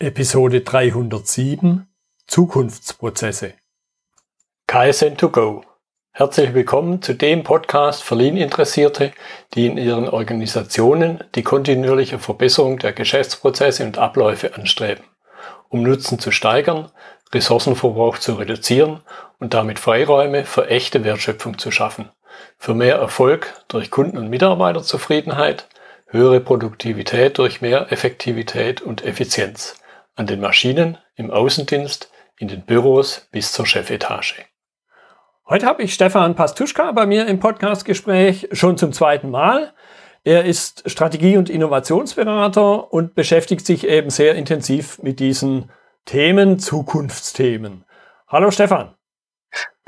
Episode 307 Zukunftsprozesse. KSN2Go Herzlich willkommen zu dem Podcast für Lean-Interessierte, die in ihren Organisationen die kontinuierliche Verbesserung der Geschäftsprozesse und Abläufe anstreben, um Nutzen zu steigern, Ressourcenverbrauch zu reduzieren und damit Freiräume für echte Wertschöpfung zu schaffen, für mehr Erfolg durch Kunden- und Mitarbeiterzufriedenheit, höhere Produktivität durch mehr Effektivität und Effizienz an den Maschinen, im Außendienst, in den Büros bis zur Chefetage. Heute habe ich Stefan Pastuschka bei mir im Podcastgespräch schon zum zweiten Mal. Er ist Strategie- und Innovationsberater und beschäftigt sich eben sehr intensiv mit diesen Themen, Zukunftsthemen. Hallo Stefan.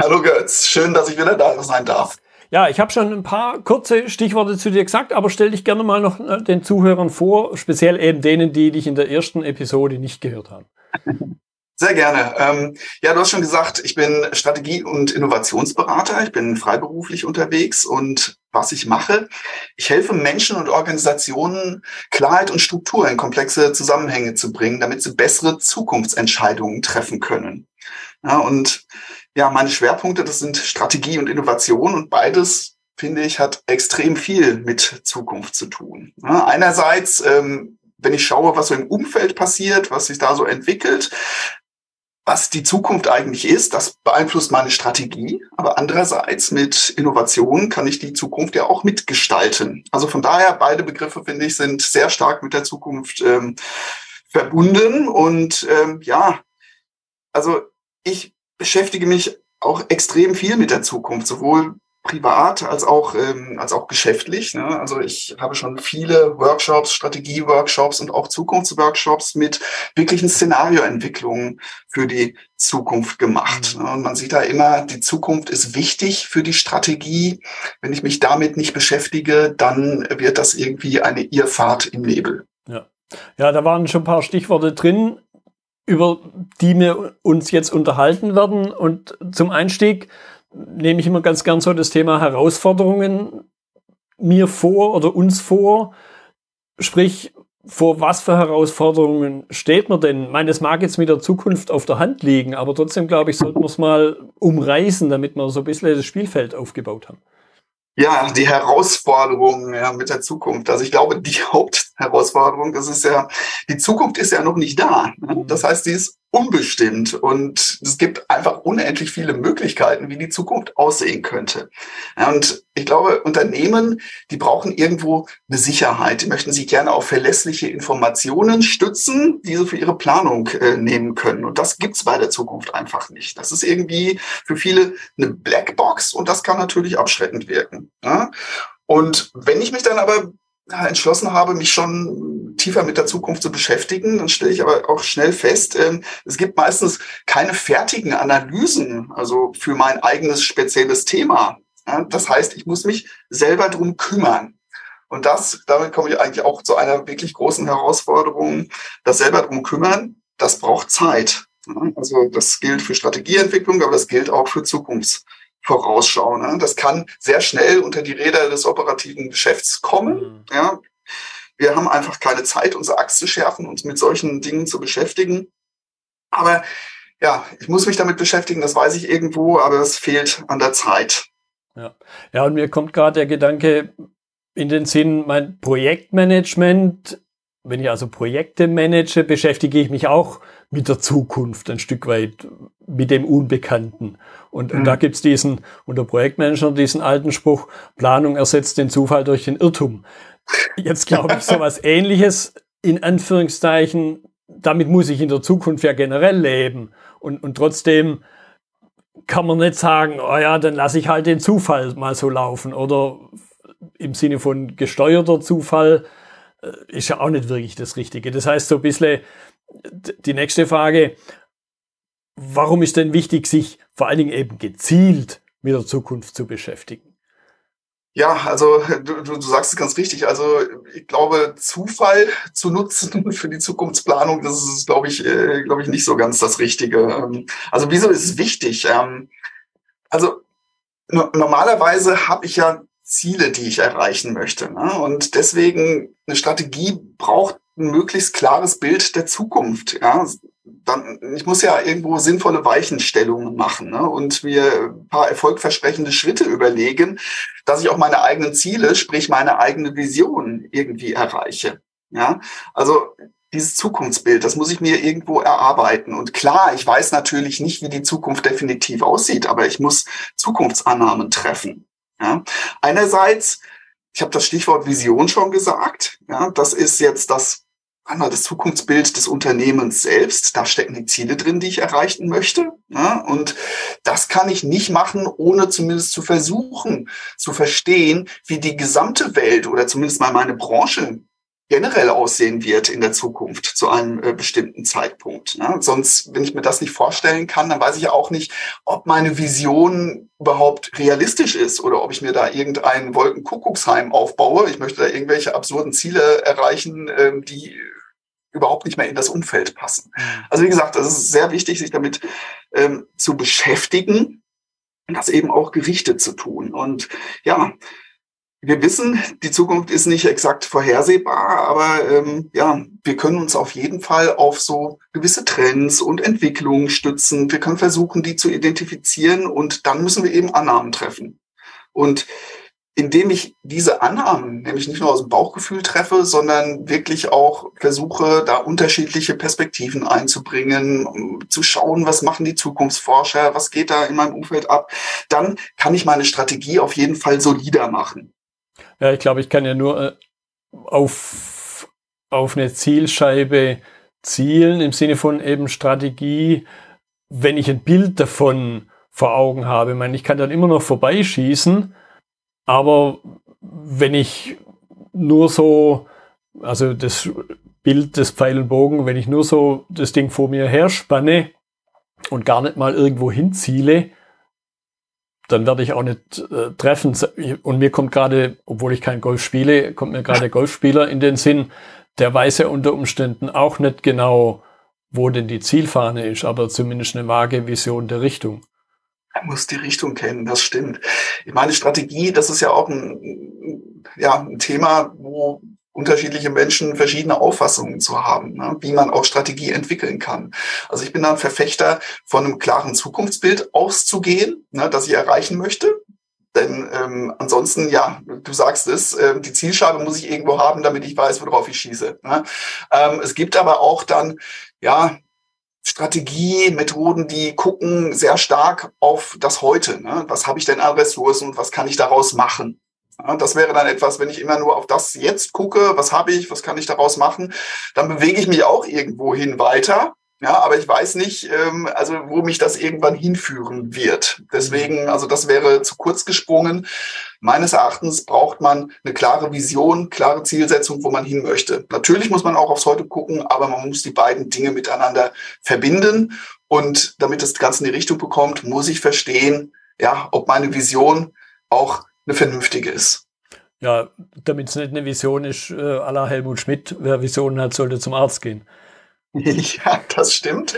Hallo Götz, schön, dass ich wieder da sein darf. Ja, ich habe schon ein paar kurze Stichworte zu dir gesagt, aber stell dich gerne mal noch äh, den Zuhörern vor, speziell eben denen, die dich in der ersten Episode nicht gehört haben. Sehr gerne. Ähm, ja, du hast schon gesagt, ich bin Strategie- und Innovationsberater. Ich bin freiberuflich unterwegs und was ich mache, ich helfe Menschen und Organisationen, Klarheit und Struktur in komplexe Zusammenhänge zu bringen, damit sie bessere Zukunftsentscheidungen treffen können. Ja, und ja, meine Schwerpunkte, das sind Strategie und Innovation und beides, finde ich, hat extrem viel mit Zukunft zu tun. Ja, einerseits, ähm, wenn ich schaue, was so im Umfeld passiert, was sich da so entwickelt, was die Zukunft eigentlich ist, das beeinflusst meine Strategie. Aber andererseits mit Innovation kann ich die Zukunft ja auch mitgestalten. Also von daher, beide Begriffe, finde ich, sind sehr stark mit der Zukunft ähm, verbunden. Und ähm, ja, also ich beschäftige mich auch extrem viel mit der Zukunft, sowohl privat als auch ähm, als auch geschäftlich. Ne? Also ich habe schon viele Workshops, Strategie-Workshops und auch Zukunftsworkshops mit wirklichen Szenarioentwicklungen für die Zukunft gemacht. Mhm. Ne? Und man sieht da immer, die Zukunft ist wichtig für die Strategie. Wenn ich mich damit nicht beschäftige, dann wird das irgendwie eine Irrfahrt im Nebel. Ja. Ja, da waren schon ein paar Stichworte drin über die wir uns jetzt unterhalten werden. Und zum Einstieg nehme ich immer ganz gern so das Thema Herausforderungen mir vor oder uns vor. Sprich, vor was für Herausforderungen steht man denn? Ich meine, das mag jetzt mit der Zukunft auf der Hand liegen, aber trotzdem glaube ich, sollten wir es mal umreißen, damit wir so ein bisschen das Spielfeld aufgebaut haben. Ja, die Herausforderungen ja, mit der Zukunft. Also ich glaube, die Hauptherausforderung, das ist ja, die Zukunft ist ja noch nicht da. Ne? Das heißt, sie ist unbestimmt und es gibt einfach unendlich viele Möglichkeiten, wie die Zukunft aussehen könnte. Und ich glaube, Unternehmen, die brauchen irgendwo eine Sicherheit. Die möchten sich gerne auf verlässliche Informationen stützen, die sie für ihre Planung äh, nehmen können. Und das gibt's bei der Zukunft einfach nicht. Das ist irgendwie für viele eine Blackbox und das kann natürlich abschreckend wirken. Ja? Und wenn ich mich dann aber entschlossen habe, mich schon tiefer mit der Zukunft zu beschäftigen, dann stelle ich aber auch schnell fest, ähm, es gibt meistens keine fertigen Analysen, also für mein eigenes spezielles Thema. Das heißt, ich muss mich selber drum kümmern. Und das, damit komme ich eigentlich auch zu einer wirklich großen Herausforderung. Das selber drum kümmern, das braucht Zeit. Also das gilt für Strategieentwicklung, aber das gilt auch für Zukunfts vorausschauen. Ne? Das kann sehr schnell unter die Räder des operativen Geschäfts kommen. Mhm. Ja. Wir haben einfach keine Zeit, unsere Axt zu schärfen, uns mit solchen Dingen zu beschäftigen. Aber ja, ich muss mich damit beschäftigen, das weiß ich irgendwo, aber es fehlt an der Zeit. Ja, ja und mir kommt gerade der Gedanke in den Sinn, mein Projektmanagement, wenn ich also Projekte manage, beschäftige ich mich auch mit der Zukunft ein Stück weit, mit dem Unbekannten. Und, mhm. und da gibt's diesen, unter Projektmanager diesen alten Spruch, Planung ersetzt den Zufall durch den Irrtum. Jetzt glaube ich, so was ähnliches, in Anführungszeichen, damit muss ich in der Zukunft ja generell leben. Und, und trotzdem kann man nicht sagen, oh ja, dann lasse ich halt den Zufall mal so laufen. Oder im Sinne von gesteuerter Zufall äh, ist ja auch nicht wirklich das Richtige. Das heißt, so ein bisschen die nächste Frage, warum ist denn wichtig, sich vor allen Dingen eben gezielt mit der Zukunft zu beschäftigen? Ja, also du, du sagst es ganz richtig. Also ich glaube, Zufall zu nutzen für die Zukunftsplanung, das ist, glaube ich, äh, glaube ich, nicht so ganz das Richtige. Ähm, also wieso ist es wichtig? Ähm, also no normalerweise habe ich ja Ziele, die ich erreichen möchte. Ne? Und deswegen eine Strategie braucht ein möglichst klares Bild der Zukunft. Ja, dann, ich muss ja irgendwo sinnvolle Weichenstellungen machen ne? und mir ein paar erfolgversprechende Schritte überlegen, dass ich auch meine eigenen Ziele, sprich meine eigene Vision irgendwie erreiche. Ja, also dieses Zukunftsbild, das muss ich mir irgendwo erarbeiten. Und klar, ich weiß natürlich nicht, wie die Zukunft definitiv aussieht, aber ich muss Zukunftsannahmen treffen. Ja? Einerseits, ich habe das Stichwort Vision schon gesagt, ja, das ist jetzt das einmal das Zukunftsbild des Unternehmens selbst. Da stecken die Ziele drin, die ich erreichen möchte. Ja, und das kann ich nicht machen, ohne zumindest zu versuchen, zu verstehen, wie die gesamte Welt oder zumindest mal meine Branche generell aussehen wird in der Zukunft zu einem äh, bestimmten Zeitpunkt. Ne? Sonst, wenn ich mir das nicht vorstellen kann, dann weiß ich ja auch nicht, ob meine Vision überhaupt realistisch ist oder ob ich mir da irgendein Wolkenkuckucksheim aufbaue. Ich möchte da irgendwelche absurden Ziele erreichen, ähm, die überhaupt nicht mehr in das Umfeld passen. Mhm. Also wie gesagt, es ist sehr wichtig, sich damit ähm, zu beschäftigen und das eben auch gerichtet zu tun. Und ja, wir wissen, die Zukunft ist nicht exakt vorhersehbar, aber ähm, ja, wir können uns auf jeden Fall auf so gewisse Trends und Entwicklungen stützen. Wir können versuchen, die zu identifizieren und dann müssen wir eben Annahmen treffen. Und indem ich diese Annahmen nämlich nicht nur aus dem Bauchgefühl treffe, sondern wirklich auch versuche, da unterschiedliche Perspektiven einzubringen, um zu schauen, was machen die Zukunftsforscher, was geht da in meinem Umfeld ab, dann kann ich meine Strategie auf jeden Fall solider machen. Ja, ich glaube, ich kann ja nur äh, auf, auf eine Zielscheibe zielen, im Sinne von eben Strategie, wenn ich ein Bild davon vor Augen habe. Ich meine, ich kann dann immer noch vorbeischießen, aber wenn ich nur so, also das Bild des Pfeil und Bogen, wenn ich nur so das Ding vor mir her spanne und gar nicht mal irgendwo hinziele, dann werde ich auch nicht äh, treffen. Und mir kommt gerade, obwohl ich kein Golf spiele, kommt mir gerade Golfspieler in den Sinn, der weiß ja unter Umständen auch nicht genau, wo denn die Zielfahne ist, aber zumindest eine vage Vision der Richtung. Er muss die Richtung kennen, das stimmt. Ich meine, Strategie, das ist ja auch ein, ja, ein Thema, wo unterschiedliche Menschen verschiedene Auffassungen zu haben, ne, wie man auch Strategie entwickeln kann. Also ich bin da ein Verfechter von einem klaren Zukunftsbild auszugehen, ne, das ich erreichen möchte. Denn ähm, ansonsten, ja, du sagst es, äh, die Zielscheibe muss ich irgendwo haben, damit ich weiß, worauf ich schieße. Ne? Ähm, es gibt aber auch dann, ja, Strategie, Methoden, die gucken sehr stark auf das Heute. Ne? Was habe ich denn an Ressourcen und was kann ich daraus machen? Ja, das wäre dann etwas, wenn ich immer nur auf das jetzt gucke, was habe ich, was kann ich daraus machen, dann bewege ich mich auch irgendwo hin weiter. Ja, aber ich weiß nicht, ähm, also wo mich das irgendwann hinführen wird. Deswegen, also das wäre zu kurz gesprungen. Meines Erachtens braucht man eine klare Vision, klare Zielsetzung, wo man hin möchte. Natürlich muss man auch aufs Heute gucken, aber man muss die beiden Dinge miteinander verbinden. Und damit das Ganze in die Richtung bekommt, muss ich verstehen, ja, ob meine Vision auch eine vernünftige ist. Ja, damit es nicht eine Vision ist, äh, aller Helmut Schmidt, wer Visionen hat, sollte zum Arzt gehen. Ja, das stimmt.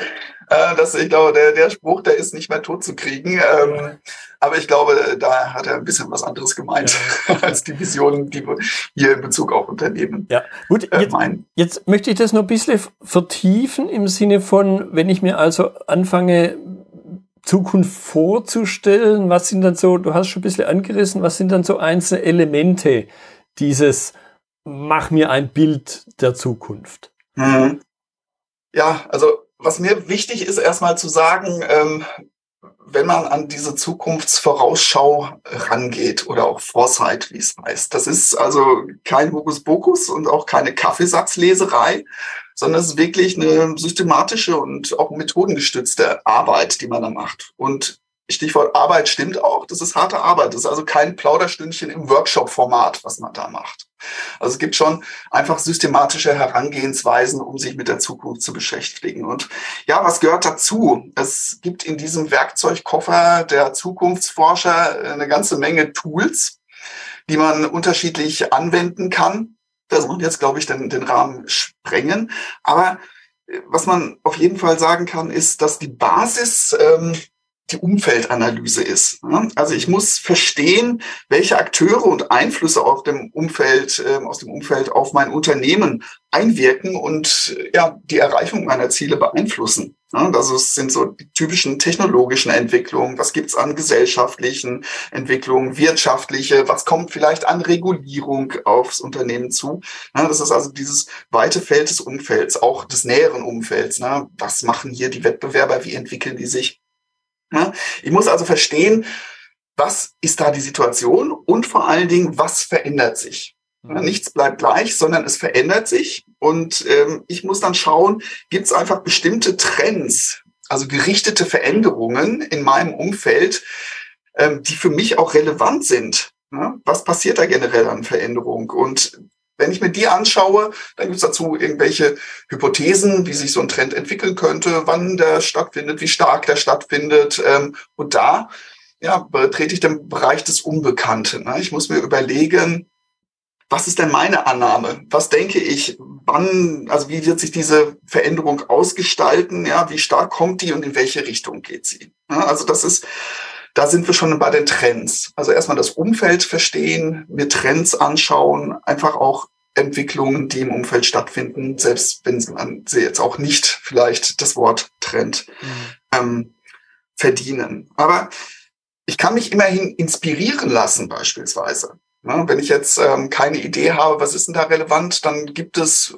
Äh, das, ich glaube, der, der Spruch, der ist nicht mehr tot zu kriegen. Ähm, aber ich glaube, da hat er ein bisschen was anderes gemeint ja. als die Visionen, die wir hier in Bezug auf Unternehmen ja. Gut, äh, jetzt, meinen. Jetzt möchte ich das noch ein bisschen vertiefen im Sinne von, wenn ich mir also anfange, Zukunft vorzustellen? Was sind dann so, du hast schon ein bisschen angerissen, was sind dann so einzelne Elemente dieses Mach mir ein Bild der Zukunft? Mhm. Ja, also was mir wichtig ist, erstmal zu sagen, ähm, wenn man an diese Zukunftsvorausschau rangeht oder auch Foresight, wie es heißt. Das ist also kein Hokuspokus und auch keine Kaffeesatzleserei, sondern es ist wirklich eine systematische und auch methodengestützte Arbeit, die man da macht. Und Stichwort Arbeit stimmt auch, das ist harte Arbeit. Das ist also kein Plauderstündchen im Workshop-Format, was man da macht. Also es gibt schon einfach systematische Herangehensweisen, um sich mit der Zukunft zu beschäftigen. Und ja, was gehört dazu? Es gibt in diesem Werkzeugkoffer der Zukunftsforscher eine ganze Menge Tools, die man unterschiedlich anwenden kann. Das muss jetzt, glaube ich, den, den Rahmen sprengen. Aber äh, was man auf jeden Fall sagen kann, ist, dass die Basis ähm, die Umfeldanalyse ist. Also ich muss verstehen, welche Akteure und Einflüsse auf dem Umfeld, ähm, aus dem Umfeld auf mein Unternehmen einwirken und ja, die Erreichung meiner Ziele beeinflussen. Also es sind so die typischen technologischen Entwicklungen. Was gibt's an gesellschaftlichen Entwicklungen, wirtschaftliche? Was kommt vielleicht an Regulierung aufs Unternehmen zu? Das ist also dieses weite Feld des Umfelds, auch des näheren Umfelds. Was machen hier die Wettbewerber? Wie entwickeln die sich? Ich muss also verstehen, was ist da die Situation und vor allen Dingen, was verändert sich. Mhm. Nichts bleibt gleich, sondern es verändert sich. Und ähm, ich muss dann schauen, gibt es einfach bestimmte Trends, also gerichtete Veränderungen in meinem Umfeld, ähm, die für mich auch relevant sind. Ne? Was passiert da generell an Veränderung? Und wenn ich mir die anschaue, dann gibt es dazu irgendwelche Hypothesen, wie sich so ein Trend entwickeln könnte, wann der stattfindet, wie stark der stattfindet. Ähm, und da ja, betrete ich den Bereich des Unbekannten. Ne? Ich muss mir überlegen, was ist denn meine Annahme? Was denke ich? Wann, also wie wird sich diese Veränderung ausgestalten? Ja, wie stark kommt die und in welche Richtung geht sie? Ja, also das ist, da sind wir schon bei den Trends. Also erstmal das Umfeld verstehen, mir Trends anschauen, einfach auch Entwicklungen, die im Umfeld stattfinden, selbst wenn man sie jetzt auch nicht vielleicht das Wort Trend mhm. ähm, verdienen. Aber ich kann mich immerhin inspirieren lassen, beispielsweise. Ja, wenn ich jetzt ähm, keine Idee habe, was ist denn da relevant, dann gibt es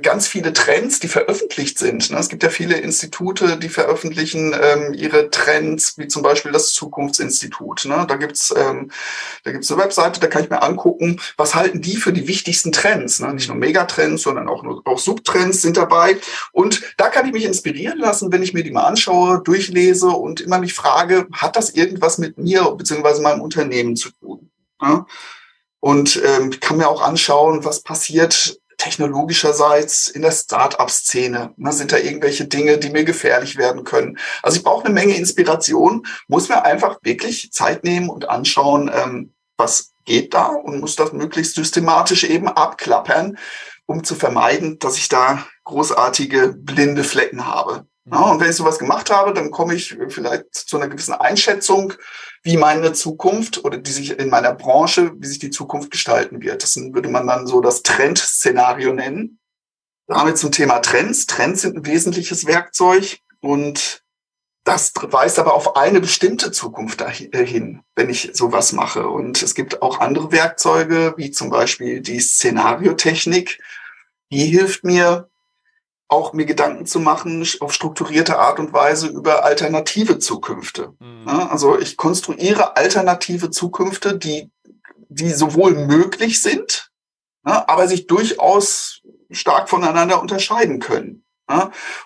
ganz viele Trends, die veröffentlicht sind. Ne? Es gibt ja viele Institute, die veröffentlichen ähm, ihre Trends, wie zum Beispiel das Zukunftsinstitut. Ne? Da gibt's ähm, da gibt's eine Webseite, da kann ich mir angucken, was halten die für die wichtigsten Trends. Ne? Nicht nur Megatrends, sondern auch, nur, auch Subtrends sind dabei. Und da kann ich mich inspirieren lassen, wenn ich mir die mal anschaue, durchlese und immer mich frage, hat das irgendwas mit mir bzw. meinem Unternehmen zu tun? Ja? Und ähm, kann mir auch anschauen, was passiert technologischerseits in der Start-up-Szene? Ne, sind da irgendwelche Dinge, die mir gefährlich werden können? Also ich brauche eine Menge Inspiration, muss mir einfach wirklich Zeit nehmen und anschauen, ähm, was geht da und muss das möglichst systematisch eben abklappern, um zu vermeiden, dass ich da großartige blinde Flecken habe. Ja, und wenn ich sowas gemacht habe, dann komme ich vielleicht zu einer gewissen Einschätzung, wie meine Zukunft oder die sich in meiner Branche, wie sich die Zukunft gestalten wird. Das würde man dann so das Trendszenario nennen. Damit zum Thema Trends. Trends sind ein wesentliches Werkzeug und das weist aber auf eine bestimmte Zukunft dahin, wenn ich sowas mache. Und es gibt auch andere Werkzeuge, wie zum Beispiel die Szenariotechnik. Die hilft mir, auch mir Gedanken zu machen auf strukturierte Art und Weise über alternative Zukünfte. Mhm. Also ich konstruiere alternative Zukünfte, die, die sowohl möglich sind, aber sich durchaus stark voneinander unterscheiden können.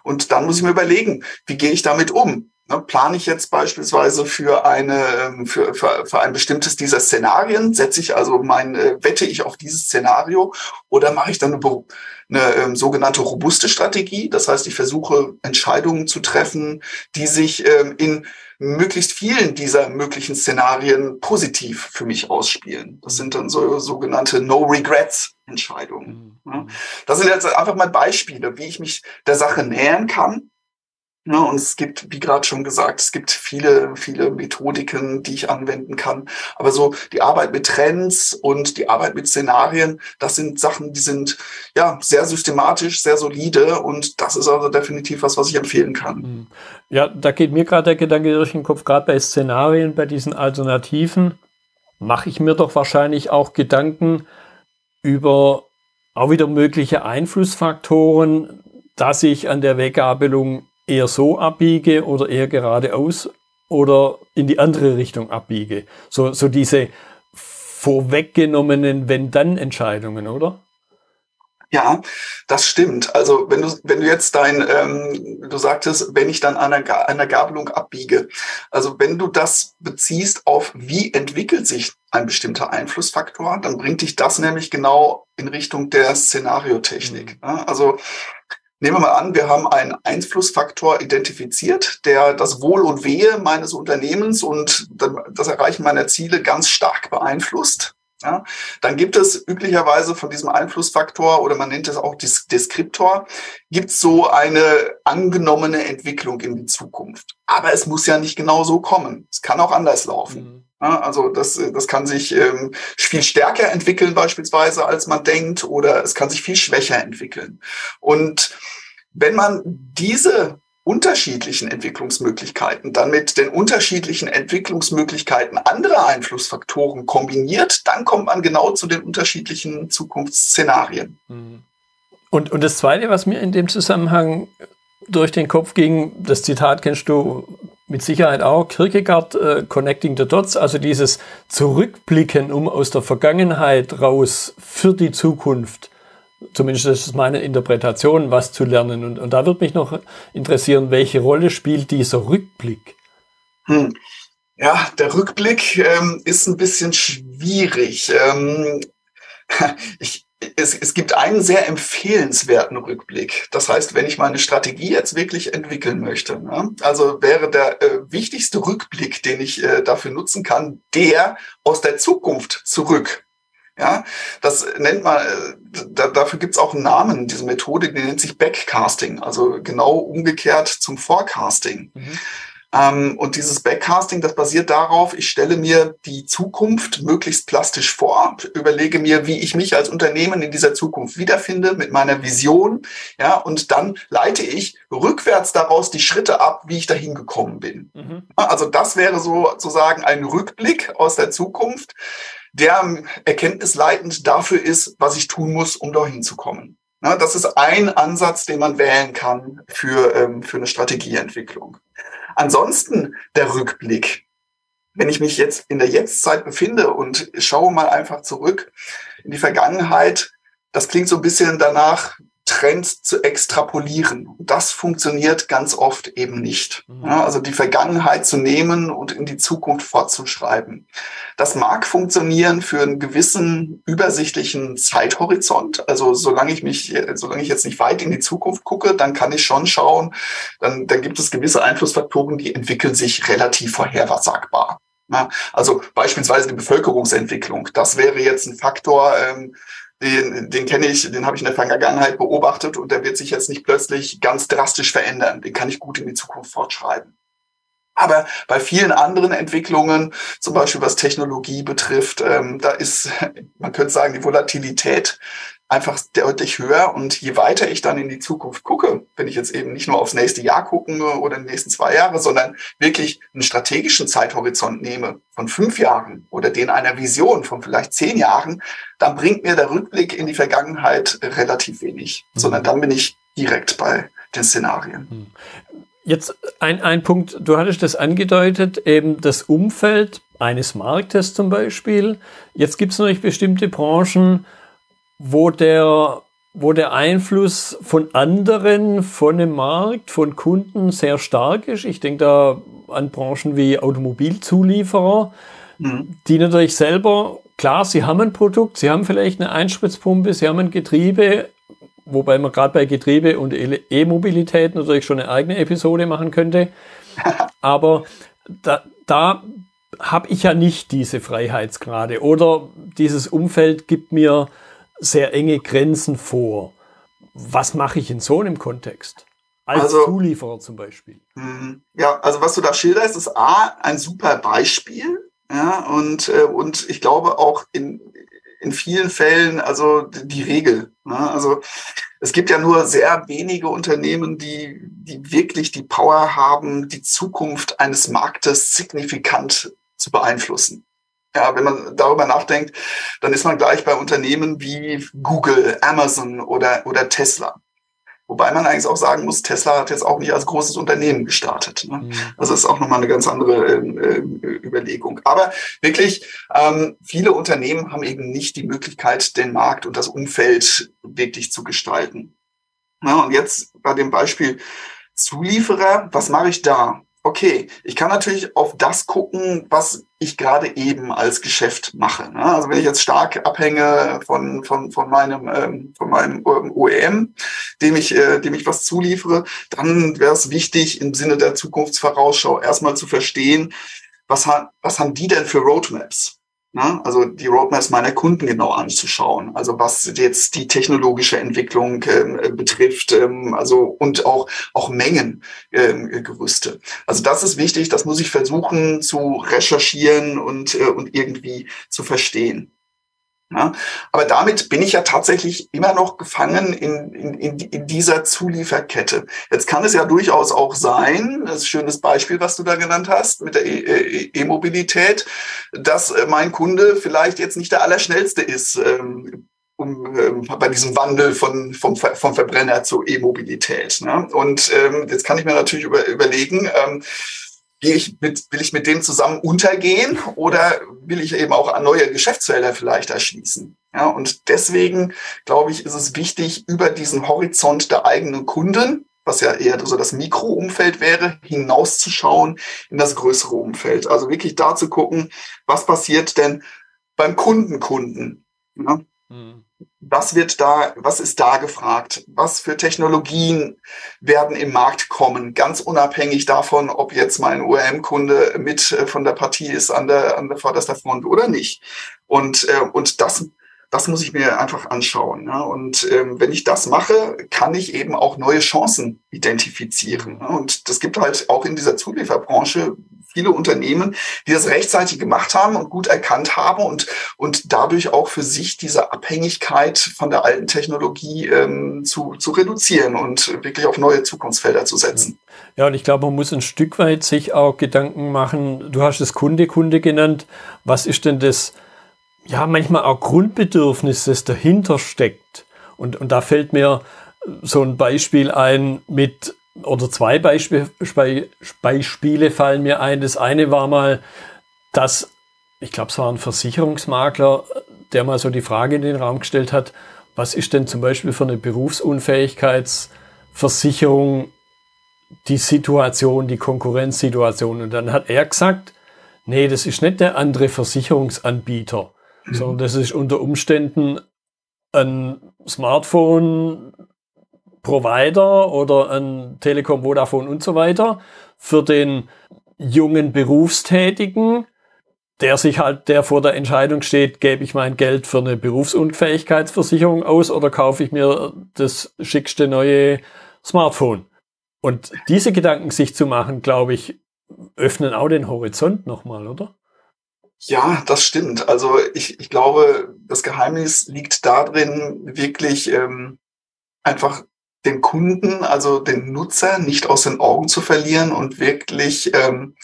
Und dann muss ich mir überlegen, wie gehe ich damit um? Ne, plane ich jetzt beispielsweise für eine ähm, für, für, für ein bestimmtes dieser Szenarien, setze ich also mein äh, wette ich auf dieses Szenario oder mache ich dann eine, eine ähm, sogenannte robuste Strategie, das heißt, ich versuche Entscheidungen zu treffen, die sich ähm, in möglichst vielen dieser möglichen Szenarien positiv für mich ausspielen. Das sind dann so sogenannte No Regrets Entscheidungen. Mhm. Das sind jetzt einfach mal Beispiele, wie ich mich der Sache nähern kann ja, und es gibt, wie gerade schon gesagt, es gibt viele, viele Methodiken, die ich anwenden kann. Aber so die Arbeit mit Trends und die Arbeit mit Szenarien, das sind Sachen, die sind ja sehr systematisch, sehr solide und das ist also definitiv was, was ich empfehlen kann. Hm. Ja, da geht mir gerade der Gedanke durch den Kopf, gerade bei Szenarien, bei diesen Alternativen, mache ich mir doch wahrscheinlich auch Gedanken über auch wieder mögliche Einflussfaktoren, dass ich an der Weggabelung eher so abbiege oder eher geradeaus oder in die andere Richtung abbiege. So, so diese vorweggenommenen Wenn-Dann-Entscheidungen, oder? Ja, das stimmt. Also wenn du, wenn du jetzt dein, ähm, du sagtest, wenn ich dann an einer, einer Gabelung abbiege, also wenn du das beziehst auf, wie entwickelt sich ein bestimmter Einflussfaktor, dann bringt dich das nämlich genau in Richtung der Szenariotechnik. Mhm. Also Nehmen wir mal an, wir haben einen Einflussfaktor identifiziert, der das Wohl und Wehe meines Unternehmens und das Erreichen meiner Ziele ganz stark beeinflusst. Ja, dann gibt es üblicherweise von diesem Einflussfaktor oder man nennt es auch Deskriptor, gibt es so eine angenommene Entwicklung in die Zukunft. Aber es muss ja nicht genau so kommen. Es kann auch anders laufen. Mhm. Ja, also das, das kann sich ähm, viel stärker entwickeln beispielsweise, als man denkt, oder es kann sich viel schwächer entwickeln. Und wenn man diese unterschiedlichen Entwicklungsmöglichkeiten dann mit den unterschiedlichen Entwicklungsmöglichkeiten anderer Einflussfaktoren kombiniert, dann kommt man genau zu den unterschiedlichen Zukunftsszenarien. Mhm. Und, und das Zweite, was mir in dem Zusammenhang durch den Kopf ging, das Zitat kennst du mit Sicherheit auch, Kierkegaard, äh, Connecting the Dots, also dieses Zurückblicken, um aus der Vergangenheit raus für die Zukunft zumindest das ist meine Interpretation, was zu lernen. Und, und da würde mich noch interessieren, welche Rolle spielt dieser Rückblick? Hm. Ja, der Rückblick ähm, ist ein bisschen schwierig. Ähm, ich, es, es gibt einen sehr empfehlenswerten Rückblick. Das heißt, wenn ich meine Strategie jetzt wirklich entwickeln möchte, ne, also wäre der äh, wichtigste Rückblick, den ich äh, dafür nutzen kann, der aus der Zukunft zurück. Ja, das nennt man, äh, da, dafür gibt's auch einen Namen, diese Methode, die nennt sich Backcasting, also genau umgekehrt zum Forecasting. Mhm. Ähm, und dieses Backcasting, das basiert darauf, ich stelle mir die Zukunft möglichst plastisch vor, überlege mir, wie ich mich als Unternehmen in dieser Zukunft wiederfinde mit meiner Vision, ja, und dann leite ich rückwärts daraus die Schritte ab, wie ich dahin gekommen bin. Mhm. Also das wäre sozusagen ein Rückblick aus der Zukunft der erkenntnisleitend dafür ist, was ich tun muss, um dahin zu kommen. Das ist ein Ansatz, den man wählen kann für, ähm, für eine Strategieentwicklung. Ansonsten der Rückblick. Wenn ich mich jetzt in der Jetztzeit befinde und schaue mal einfach zurück in die Vergangenheit, das klingt so ein bisschen danach, Trends zu extrapolieren. Das funktioniert ganz oft eben nicht. Mhm. Ja, also die Vergangenheit zu nehmen und in die Zukunft fortzuschreiben. Das mag funktionieren für einen gewissen übersichtlichen Zeithorizont. Also solange ich mich, solange ich jetzt nicht weit in die Zukunft gucke, dann kann ich schon schauen, dann, dann gibt es gewisse Einflussfaktoren, die entwickeln sich relativ vorhersagbar. Ja, also beispielsweise die Bevölkerungsentwicklung. Das wäre jetzt ein Faktor, ähm, den, den kenne ich, den habe ich in der Vergangenheit beobachtet und der wird sich jetzt nicht plötzlich ganz drastisch verändern. Den kann ich gut in die Zukunft fortschreiben. Aber bei vielen anderen Entwicklungen, zum Beispiel was Technologie betrifft, ähm, da ist, man könnte sagen, die Volatilität einfach deutlich höher. Und je weiter ich dann in die Zukunft gucke, wenn ich jetzt eben nicht nur aufs nächste Jahr gucken oder die nächsten zwei Jahre, sondern wirklich einen strategischen Zeithorizont nehme von fünf Jahren oder den einer Vision von vielleicht zehn Jahren, dann bringt mir der Rückblick in die Vergangenheit relativ wenig, mhm. sondern dann bin ich direkt bei den Szenarien. Mhm. Jetzt ein, ein Punkt, du hattest das angedeutet, eben das Umfeld eines Marktes zum Beispiel. Jetzt gibt es natürlich bestimmte Branchen, wo der, wo der Einfluss von anderen, von dem Markt, von Kunden sehr stark ist. Ich denke da an Branchen wie Automobilzulieferer, mhm. die natürlich selber, klar, sie haben ein Produkt, sie haben vielleicht eine Einspritzpumpe, sie haben ein Getriebe, wobei man gerade bei Getriebe und E-Mobilität natürlich schon eine eigene Episode machen könnte. Aber da, da habe ich ja nicht diese Freiheitsgrade oder dieses Umfeld gibt mir sehr enge Grenzen vor. Was mache ich in so einem Kontext? Als also, Zulieferer zum Beispiel. Mhm. Ja, also was du da schilderst, ist A, ein super Beispiel. Ja, und, äh, und ich glaube auch in, in vielen Fällen also die Regel. Ne? Also es gibt ja nur sehr wenige Unternehmen, die, die wirklich die Power haben, die Zukunft eines Marktes signifikant zu beeinflussen. Ja, wenn man darüber nachdenkt, dann ist man gleich bei Unternehmen wie Google, Amazon oder, oder Tesla. Wobei man eigentlich auch sagen muss, Tesla hat jetzt auch nicht als großes Unternehmen gestartet. Ne? Mhm. Das ist auch nochmal eine ganz andere äh, Überlegung. Aber wirklich, ähm, viele Unternehmen haben eben nicht die Möglichkeit, den Markt und das Umfeld wirklich zu gestalten. Ja, und jetzt bei dem Beispiel Zulieferer, was mache ich da? Okay, ich kann natürlich auf das gucken, was ich gerade eben als Geschäft mache. Ne? Also wenn ich jetzt stark abhänge von, von, von meinem, ähm, von meinem OEM, dem ich, äh, dem ich was zuliefere, dann wäre es wichtig, im Sinne der Zukunftsvorausschau erstmal zu verstehen, was, ha was haben die denn für Roadmaps? Ne? Also die Roadmaps meiner Kunden genau anzuschauen. Also was jetzt die technologische Entwicklung ähm, betrifft, ähm, also und auch auch Mengengerüste. Ähm, also das ist wichtig. Das muss ich versuchen zu recherchieren und äh, und irgendwie zu verstehen. Ja, aber damit bin ich ja tatsächlich immer noch gefangen in, in, in dieser Zulieferkette. Jetzt kann es ja durchaus auch sein, das ist ein schönes Beispiel, was du da genannt hast mit der e, e, E-Mobilität, dass äh, mein Kunde vielleicht jetzt nicht der Allerschnellste ist. Ähm, um, ähm, bei diesem Wandel von, vom, vom Verbrenner zur E-Mobilität. Ne? Und ähm, jetzt kann ich mir natürlich über, überlegen, ähm, gehe ich mit, will ich mit dem zusammen untergehen oder will ich eben auch neue Geschäftsfelder vielleicht erschließen? Ja, und deswegen glaube ich, ist es wichtig, über diesen Horizont der eigenen Kunden, was ja eher so das Mikroumfeld wäre, hinauszuschauen in das größere Umfeld. Also wirklich da zu gucken, was passiert denn beim Kundenkunden? Ja? Mhm was wird da, was ist da gefragt? Was für Technologien werden im Markt kommen? Ganz unabhängig davon, ob jetzt mein OEM-Kunde mit äh, von der Partie ist an der, an der vorderster Front oder nicht. Und, äh, und das, das muss ich mir einfach anschauen. Ja? Und ähm, wenn ich das mache, kann ich eben auch neue Chancen identifizieren. Ja? Und das gibt halt auch in dieser Zulieferbranche viele Unternehmen, die das rechtzeitig gemacht haben und gut erkannt haben und, und dadurch auch für sich diese Abhängigkeit von der alten Technologie ähm, zu, zu reduzieren und wirklich auf neue Zukunftsfelder zu setzen. Ja, und ich glaube, man muss ein Stück weit sich auch Gedanken machen. Du hast es Kunde, Kunde genannt. Was ist denn das, ja, manchmal auch Grundbedürfnis, das dahinter steckt? Und, und da fällt mir so ein Beispiel ein mit oder zwei Beispiele, Beispiele fallen mir ein. Das eine war mal, dass, ich glaube, es war ein Versicherungsmakler, der mal so die Frage in den Raum gestellt hat, was ist denn zum Beispiel für eine Berufsunfähigkeitsversicherung die Situation, die Konkurrenzsituation? Und dann hat er gesagt, nee, das ist nicht der andere Versicherungsanbieter, mhm. sondern das ist unter Umständen ein Smartphone, Provider oder ein Telekom, Vodafone und so weiter für den jungen Berufstätigen, der sich halt, der vor der Entscheidung steht, gebe ich mein Geld für eine Berufsunfähigkeitsversicherung aus oder kaufe ich mir das schickste neue Smartphone. Und diese Gedanken sich zu machen, glaube ich, öffnen auch den Horizont nochmal, oder? Ja, das stimmt. Also ich, ich glaube, das Geheimnis liegt darin, wirklich ähm, einfach den Kunden, also den Nutzer, nicht aus den Augen zu verlieren und wirklich ähm,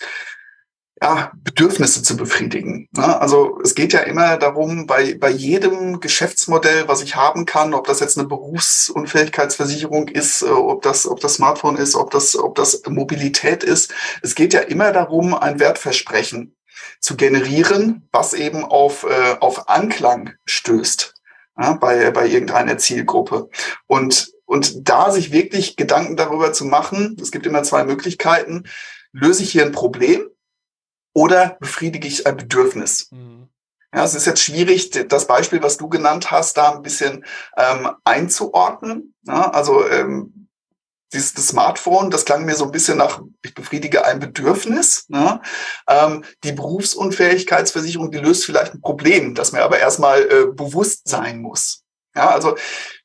ja, Bedürfnisse zu befriedigen. Ne? Also es geht ja immer darum, bei, bei jedem Geschäftsmodell, was ich haben kann, ob das jetzt eine Berufsunfähigkeitsversicherung ist, äh, ob das, ob das Smartphone ist, ob das, ob das Mobilität ist, es geht ja immer darum, ein Wertversprechen zu generieren, was eben auf, äh, auf Anklang stößt ja, bei, bei irgendeiner Zielgruppe. Und und da sich wirklich Gedanken darüber zu machen, es gibt immer zwei Möglichkeiten, löse ich hier ein Problem oder befriedige ich ein Bedürfnis? Mhm. Ja, es ist jetzt schwierig, das Beispiel, was du genannt hast, da ein bisschen ähm, einzuordnen. Ja, also ähm, dieses das Smartphone, das klang mir so ein bisschen nach, ich befriedige ein Bedürfnis. Ne? Ähm, die Berufsunfähigkeitsversicherung, die löst vielleicht ein Problem, das mir aber erstmal äh, bewusst sein muss. Ja, also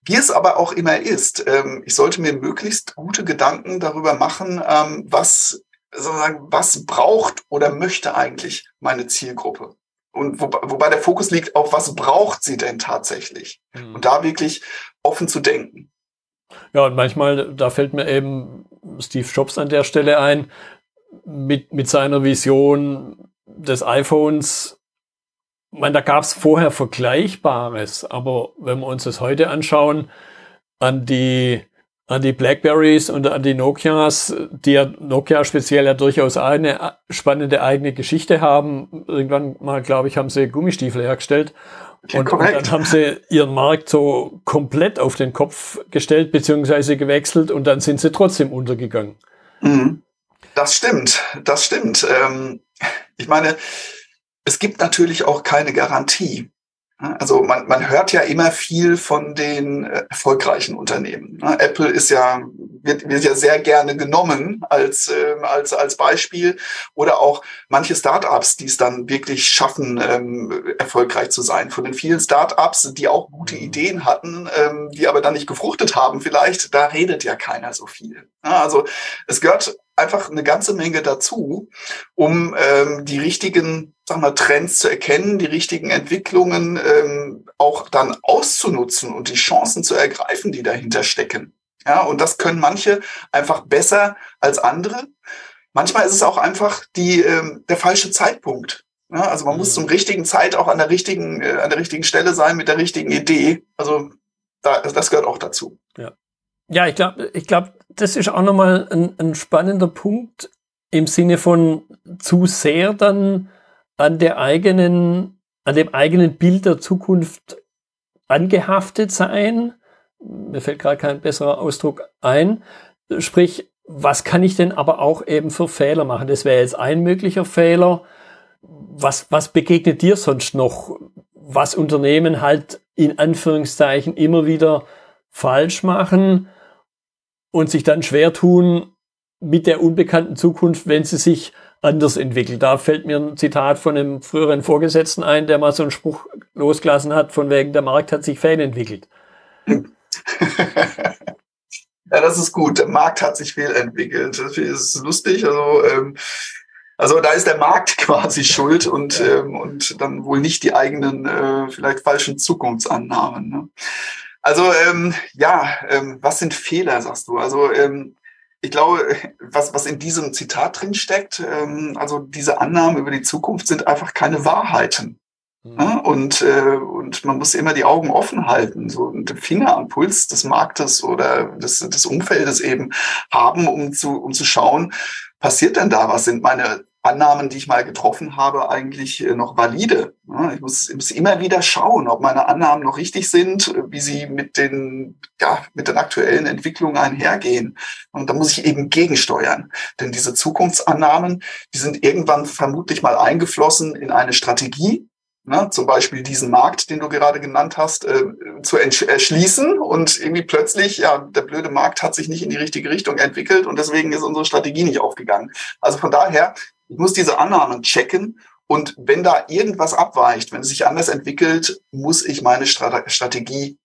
wie es aber auch immer ist, ähm, ich sollte mir möglichst gute Gedanken darüber machen, ähm, was sozusagen, was braucht oder möchte eigentlich meine Zielgruppe? Und wo, wobei der Fokus liegt auf, was braucht sie denn tatsächlich? Mhm. Und da wirklich offen zu denken. Ja, und manchmal, da fällt mir eben Steve Jobs an der Stelle ein, mit, mit seiner Vision des iPhones ich meine, da gab es vorher Vergleichbares, aber wenn wir uns das heute anschauen, an die, an die Blackberries und an die Nokias, die ja Nokia speziell ja durchaus eine spannende eigene Geschichte haben. Irgendwann mal, glaube ich, haben sie Gummistiefel hergestellt. Okay, und, und, dann haben sie ihren Markt so komplett auf den Kopf gestellt, beziehungsweise gewechselt und dann sind sie trotzdem untergegangen. Mhm. Das stimmt, das stimmt. Ähm, ich meine, es gibt natürlich auch keine Garantie. Also man, man hört ja immer viel von den äh, erfolgreichen Unternehmen. Apple ist ja, wird, wird ja sehr gerne genommen als, äh, als, als Beispiel. Oder auch manche Startups, die es dann wirklich schaffen, ähm, erfolgreich zu sein. Von den vielen Startups, die auch gute mhm. Ideen hatten, ähm, die aber dann nicht gefruchtet haben, vielleicht, da redet ja keiner so viel. Also es gehört einfach eine ganze Menge dazu, um ähm, die richtigen sag mal, Trends zu erkennen, die richtigen Entwicklungen ähm, auch dann auszunutzen und die Chancen zu ergreifen, die dahinter stecken. Ja, und das können manche einfach besser als andere. Manchmal ist es auch einfach die, ähm, der falsche Zeitpunkt. Ja, also man mhm. muss zum richtigen Zeit auch an der richtigen, äh, an der richtigen Stelle sein mit der richtigen Idee. Also da, das gehört auch dazu. Ja. Ja, ich glaube, ich glaube, das ist auch nochmal ein, ein spannender Punkt im Sinne von zu sehr dann an der eigenen, an dem eigenen Bild der Zukunft angehaftet sein. Mir fällt gerade kein besserer Ausdruck ein. Sprich, was kann ich denn aber auch eben für Fehler machen? Das wäre jetzt ein möglicher Fehler. Was, was begegnet dir sonst noch, was Unternehmen halt in Anführungszeichen immer wieder falsch machen? und sich dann schwer tun mit der unbekannten Zukunft, wenn sie sich anders entwickelt. Da fällt mir ein Zitat von einem früheren Vorgesetzten ein, der mal so einen Spruch losgelassen hat, von wegen, der Markt hat sich fehlentwickelt. ja, das ist gut. Der Markt hat sich fehlentwickelt. Das ist lustig. Also, ähm, also da ist der Markt quasi schuld und, ähm, und dann wohl nicht die eigenen, äh, vielleicht falschen Zukunftsannahmen. Ne? Also ähm, ja, ähm, was sind Fehler, sagst du? Also ähm, ich glaube, was, was in diesem Zitat drin steckt, ähm, also diese Annahmen über die Zukunft sind einfach keine Wahrheiten. Mhm. Ja? Und, äh, und man muss immer die Augen offen halten, so den Finger am Puls des Marktes oder des, des Umfeldes eben haben, um zu, um zu schauen, passiert denn da was? Sind meine Annahmen, die ich mal getroffen habe, eigentlich äh, noch valide. Ich muss, muss immer wieder schauen, ob meine Annahmen noch richtig sind, wie sie mit den, ja, mit den aktuellen Entwicklungen einhergehen. Und da muss ich eben gegensteuern. Denn diese Zukunftsannahmen, die sind irgendwann vermutlich mal eingeflossen in eine Strategie, Ne, zum Beispiel diesen Markt, den du gerade genannt hast, äh, zu erschließen und irgendwie plötzlich, ja, der blöde Markt hat sich nicht in die richtige Richtung entwickelt und deswegen ist unsere Strategie nicht aufgegangen. Also von daher ich muss diese Annahmen checken und wenn da irgendwas abweicht, wenn es sich anders entwickelt, muss ich meine Strategie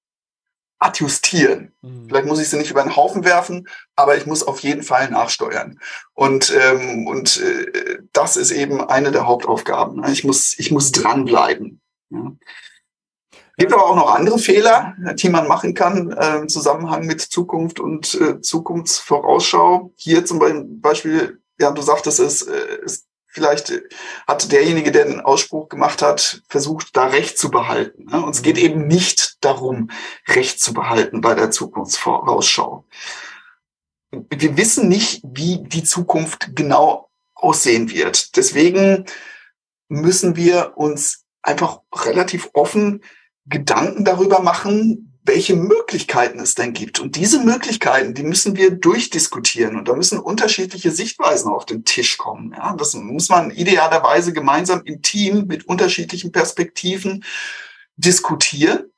adjustieren. Mhm. Vielleicht muss ich sie nicht über den Haufen werfen, aber ich muss auf jeden Fall nachsteuern. Und, ähm, und äh, das ist eben eine der Hauptaufgaben. Ne? Ich muss, ich muss dranbleiben. Ja. Gibt aber auch noch andere Fehler, die man machen kann äh, im Zusammenhang mit Zukunft und äh, Zukunftsvorausschau. Hier zum Beispiel ja, du sagtest es, äh, es vielleicht hat derjenige, der den Ausspruch gemacht hat, versucht, da Recht zu behalten. Ne? Und es geht mhm. eben nicht darum, Recht zu behalten bei der Zukunftsvorausschau. Wir wissen nicht, wie die Zukunft genau aussehen wird. Deswegen müssen wir uns einfach relativ offen Gedanken darüber machen, welche Möglichkeiten es denn gibt. Und diese Möglichkeiten, die müssen wir durchdiskutieren. Und da müssen unterschiedliche Sichtweisen auf den Tisch kommen. Ja, das muss man idealerweise gemeinsam im Team mit unterschiedlichen Perspektiven diskutieren.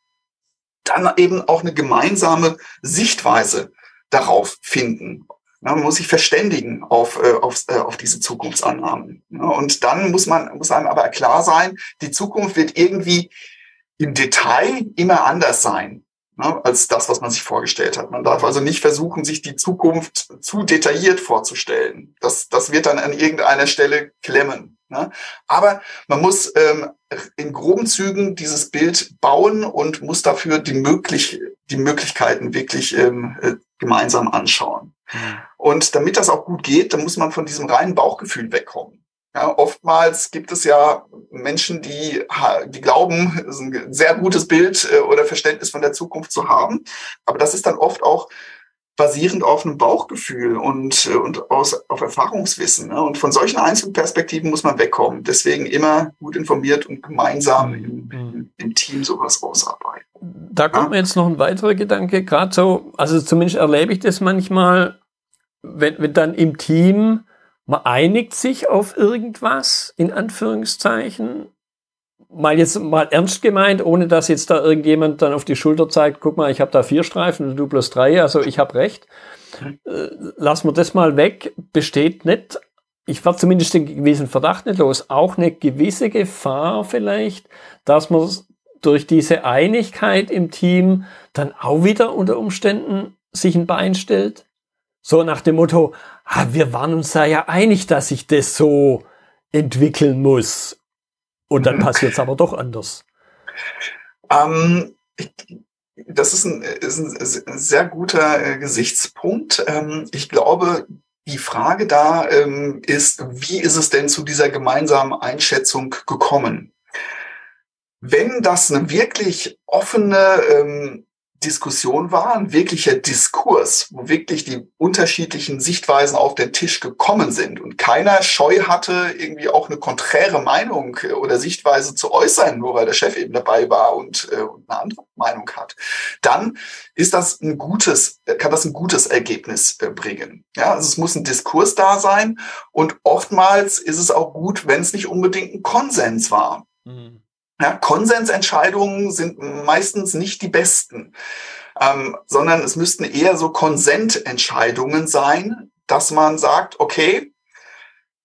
Dann eben auch eine gemeinsame Sichtweise darauf finden. Ja, man muss sich verständigen auf, äh, auf, äh, auf diese Zukunftsannahmen. Ja, und dann muss man, muss einem aber klar sein, die Zukunft wird irgendwie im Detail immer anders sein ne, als das, was man sich vorgestellt hat. Man darf also nicht versuchen, sich die Zukunft zu detailliert vorzustellen. Das, das wird dann an irgendeiner Stelle klemmen. Ne? Aber man muss ähm, in groben Zügen dieses Bild bauen und muss dafür die, möglich, die Möglichkeiten wirklich ähm, äh, gemeinsam anschauen. Mhm. Und damit das auch gut geht, dann muss man von diesem reinen Bauchgefühl wegkommen. Ja, oftmals gibt es ja Menschen, die, die glauben, ein sehr gutes Bild äh, oder Verständnis von der Zukunft zu haben. Aber das ist dann oft auch basierend auf einem Bauchgefühl und, äh, und aus, auf Erfahrungswissen. Ne? Und von solchen Einzelperspektiven muss man wegkommen. Deswegen immer gut informiert und gemeinsam im, im, im Team sowas ausarbeiten. Da kommt ja? mir jetzt noch ein weiterer Gedanke, gerade so, also zumindest erlebe ich das manchmal, wenn, wenn dann im Team man einigt sich auf irgendwas, in Anführungszeichen. mal jetzt mal ernst gemeint, ohne dass jetzt da irgendjemand dann auf die Schulter zeigt, guck mal, ich habe da vier Streifen und du plus drei, also ich habe recht. Äh, lassen wir das mal weg, besteht nicht, ich war zumindest den gewissen Verdacht nicht los, auch eine gewisse Gefahr vielleicht, dass man durch diese Einigkeit im Team dann auch wieder unter Umständen sich ein Bein stellt? So nach dem Motto, ah, wir waren uns da ja einig, dass sich das so entwickeln muss. Und dann mhm. passiert es aber doch anders. Ähm, das ist ein, ist ein, sehr guter äh, Gesichtspunkt. Ähm, ich glaube, die Frage da ähm, ist, wie ist es denn zu dieser gemeinsamen Einschätzung gekommen? Wenn das eine wirklich offene ähm, Diskussion war, ein wirklicher Diskurs, wo wirklich die unterschiedlichen Sichtweisen auf den Tisch gekommen sind und keiner Scheu hatte, irgendwie auch eine konträre Meinung äh, oder Sichtweise zu äußern, nur weil der Chef eben dabei war und, äh, eine andere Meinung hat, dann ist das ein gutes, kann das ein gutes Ergebnis äh, bringen. Ja, also es muss ein Diskurs da sein und oftmals ist es auch gut, wenn es nicht unbedingt ein Konsens war. Mhm. Ja, Konsensentscheidungen sind meistens nicht die besten, ähm, sondern es müssten eher so Konsententscheidungen sein, dass man sagt, okay,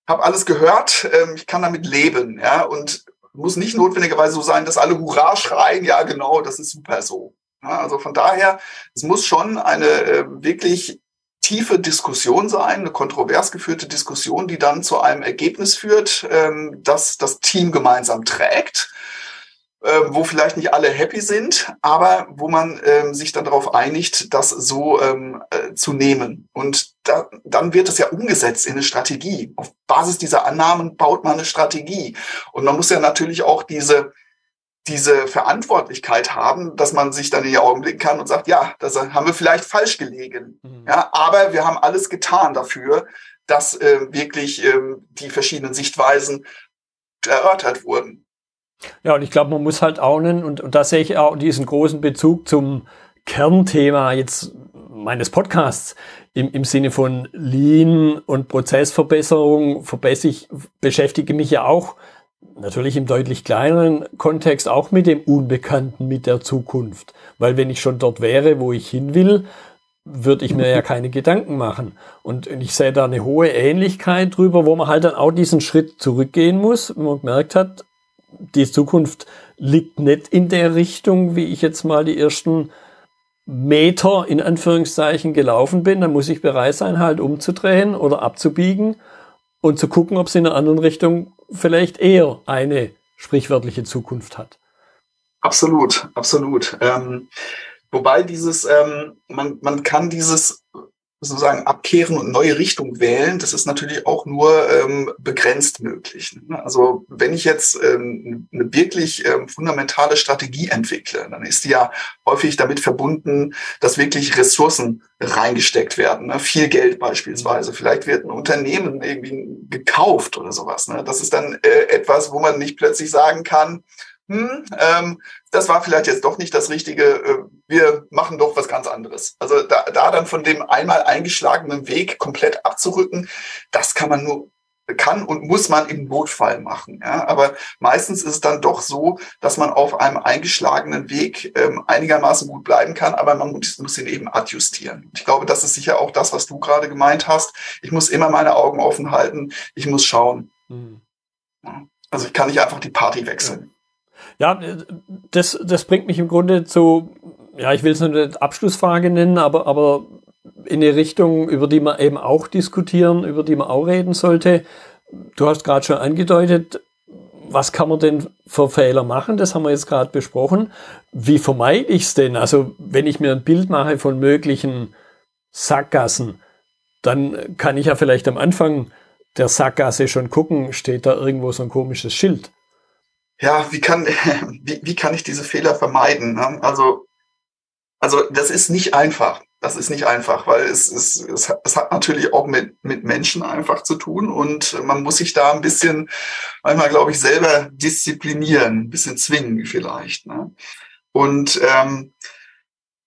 habe alles gehört, ähm, ich kann damit leben, ja, und muss nicht notwendigerweise so sein, dass alle Hurra schreien, ja genau, das ist super so. Ja, also von daher, es muss schon eine äh, wirklich tiefe Diskussion sein, eine kontrovers geführte Diskussion, die dann zu einem Ergebnis führt, ähm, das das Team gemeinsam trägt äh, wo vielleicht nicht alle happy sind, aber wo man ähm, sich dann darauf einigt, das so ähm, äh, zu nehmen. Und da, dann wird es ja umgesetzt in eine Strategie. Auf Basis dieser Annahmen baut man eine Strategie. Und man muss ja natürlich auch diese diese Verantwortlichkeit haben, dass man sich dann in die Augen blicken kann und sagt, ja, das haben wir vielleicht falsch gelegen. Mhm. Ja, aber wir haben alles getan dafür, dass äh, wirklich äh, die verschiedenen Sichtweisen erörtert wurden. Ja, und ich glaube, man muss halt auch nennen, und, und da sehe ich auch diesen großen Bezug zum Kernthema jetzt meines Podcasts im, im Sinne von Lean und Prozessverbesserung verbessere ich, beschäftige mich ja auch natürlich im deutlich kleineren Kontext auch mit dem Unbekannten, mit der Zukunft. Weil wenn ich schon dort wäre, wo ich hin will, würde ich mir ja keine Gedanken machen. Und ich sehe da eine hohe Ähnlichkeit drüber, wo man halt dann auch diesen Schritt zurückgehen muss, wenn man gemerkt hat, die Zukunft liegt nicht in der Richtung, wie ich jetzt mal die ersten Meter in Anführungszeichen gelaufen bin, dann muss ich bereit sein, halt umzudrehen oder abzubiegen und zu gucken, ob es in einer anderen Richtung vielleicht eher eine sprichwörtliche Zukunft hat. Absolut, absolut. Ähm, wobei dieses, ähm, man, man kann dieses sozusagen abkehren und neue Richtung wählen, das ist natürlich auch nur ähm, begrenzt möglich. Ne? Also wenn ich jetzt ähm, eine wirklich ähm, fundamentale Strategie entwickle, dann ist die ja häufig damit verbunden, dass wirklich Ressourcen reingesteckt werden. Ne? Viel Geld beispielsweise. Vielleicht wird ein Unternehmen irgendwie gekauft oder sowas. Ne? Das ist dann äh, etwas, wo man nicht plötzlich sagen kann, hm, ähm, das war vielleicht jetzt doch nicht das Richtige, äh, wir machen doch was ganz anderes. Also da, da dann von dem einmal eingeschlagenen Weg komplett abzurücken, das kann man nur kann und muss man im Notfall machen. Ja? Aber meistens ist es dann doch so, dass man auf einem eingeschlagenen Weg ähm, einigermaßen gut bleiben kann, aber man muss, muss ihn eben adjustieren. Ich glaube, das ist sicher auch das, was du gerade gemeint hast. Ich muss immer meine Augen offen halten. Ich muss schauen. Mhm. Also ich kann nicht einfach die Party wechseln. Ja, das, das bringt mich im Grunde zu, ja, ich will es eine Abschlussfrage nennen, aber, aber in eine Richtung, über die man eben auch diskutieren, über die man auch reden sollte. Du hast gerade schon angedeutet, was kann man denn für Fehler machen? Das haben wir jetzt gerade besprochen. Wie vermeide ich es denn? Also wenn ich mir ein Bild mache von möglichen Sackgassen, dann kann ich ja vielleicht am Anfang der Sackgasse schon gucken, steht da irgendwo so ein komisches Schild ja, wie kann, wie, wie kann ich diese Fehler vermeiden? Ne? Also, also das ist nicht einfach. Das ist nicht einfach, weil es, es, es, es hat natürlich auch mit, mit Menschen einfach zu tun und man muss sich da ein bisschen, manchmal glaube ich, selber disziplinieren, ein bisschen zwingen vielleicht. Ne? Und ähm,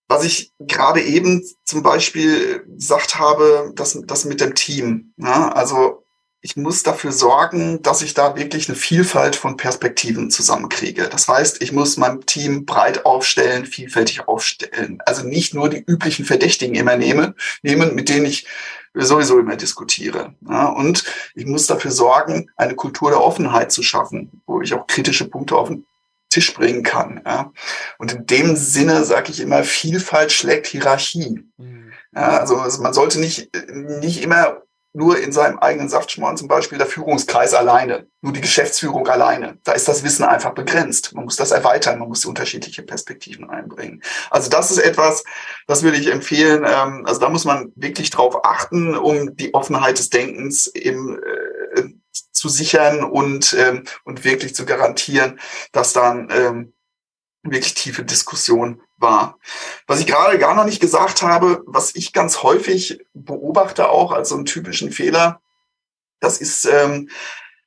was ich gerade eben zum Beispiel gesagt habe, das, das mit dem Team. Ne? Also ich muss dafür sorgen, dass ich da wirklich eine Vielfalt von Perspektiven zusammenkriege. Das heißt, ich muss mein Team breit aufstellen, vielfältig aufstellen. Also nicht nur die üblichen Verdächtigen immer nehmen, nehmen mit denen ich sowieso immer diskutiere. Ja, und ich muss dafür sorgen, eine Kultur der Offenheit zu schaffen, wo ich auch kritische Punkte auf den Tisch bringen kann. Ja. Und in dem Sinne sage ich immer, Vielfalt schlägt Hierarchie. Mhm. Ja, also man sollte nicht, nicht immer nur in seinem eigenen Saftschmorn zum Beispiel der Führungskreis alleine, nur die Geschäftsführung alleine. Da ist das Wissen einfach begrenzt. Man muss das erweitern, man muss unterschiedliche Perspektiven einbringen. Also das ist etwas, das würde ich empfehlen. Ähm, also da muss man wirklich drauf achten, um die Offenheit des Denkens im, äh, zu sichern und, ähm, und wirklich zu garantieren, dass dann ähm, wirklich tiefe Diskussion war. Was ich gerade gar noch nicht gesagt habe, was ich ganz häufig beobachte auch als so einen typischen Fehler, das ist, ähm,